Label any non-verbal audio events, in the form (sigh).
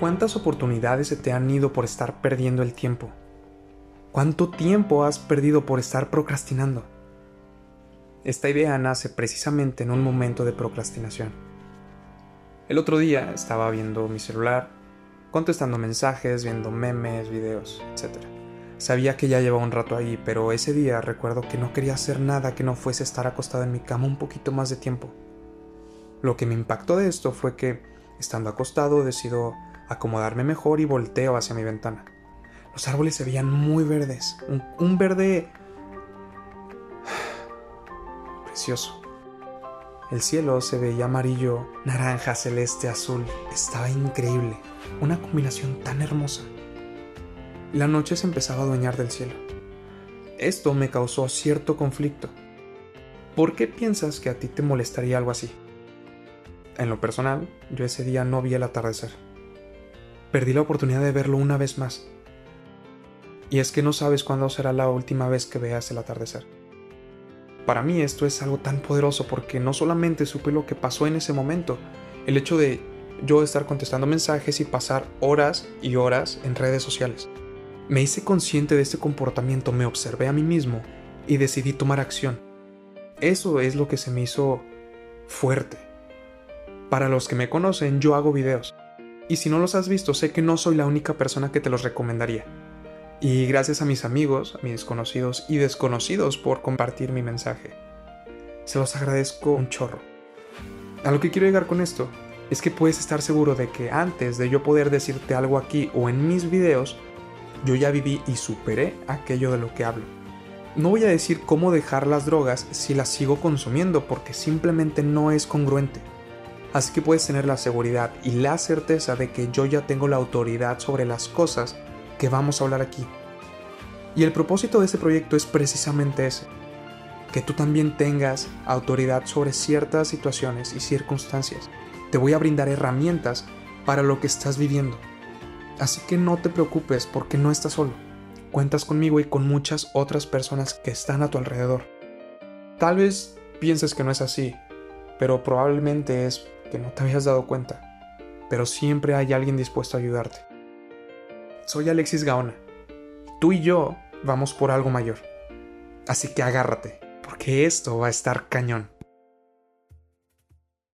¿Cuántas oportunidades se te han ido por estar perdiendo el tiempo? ¿Cuánto tiempo has perdido por estar procrastinando? Esta idea nace precisamente en un momento de procrastinación. El otro día estaba viendo mi celular, contestando mensajes, viendo memes, videos, etc. Sabía que ya llevaba un rato ahí, pero ese día recuerdo que no quería hacer nada que no fuese estar acostado en mi cama un poquito más de tiempo. Lo que me impactó de esto fue que, estando acostado, decido acomodarme mejor y volteo hacia mi ventana. Los árboles se veían muy verdes, un, verde (sighs) precioso. El cielo se veía amarillo, naranja, celeste, azul. Estaba increíble, una combinación tan hermosa. La noche se empezaba a adueñar del cielo. Esto me causó cierto conflicto. ¿Por qué piensas que a ti te molestaría algo así? En lo personal, yo ese día no vi el atardecer perdí la oportunidad de verlo una vez más. Y es que no sabes cuándo será la última vez que veas el atardecer. Para mí esto es algo tan poderoso porque no solamente supe lo que pasó en ese momento, el hecho de yo estar contestando mensajes y pasar horas y horas en redes sociales. Me hice consciente de este comportamiento, me observé a mí mismo y decidí tomar acción. Eso es lo que se me hizo fuerte. Para los que me conocen, yo hago videos y si no los has visto, sé que no soy la única persona que te los recomendaría. Y gracias a mis amigos, mis conocidos y desconocidos por compartir mi mensaje. Se los agradezco un chorro. A lo que quiero llegar con esto es que puedes estar seguro de que antes de yo poder decirte algo aquí o en mis videos, yo ya viví y superé aquello de lo que hablo. No voy a decir cómo dejar las drogas si las sigo consumiendo porque simplemente no es congruente. Así que puedes tener la seguridad y la certeza de que yo ya tengo la autoridad sobre las cosas que vamos a hablar aquí. Y el propósito de este proyecto es precisamente ese, que tú también tengas autoridad sobre ciertas situaciones y circunstancias. Te voy a brindar herramientas para lo que estás viviendo. Así que no te preocupes porque no estás solo. Cuentas conmigo y con muchas otras personas que están a tu alrededor. Tal vez pienses que no es así, pero probablemente es que no te habías dado cuenta, pero siempre hay alguien dispuesto a ayudarte. Soy Alexis Gaona. Tú y yo vamos por algo mayor. Así que agárrate, porque esto va a estar cañón.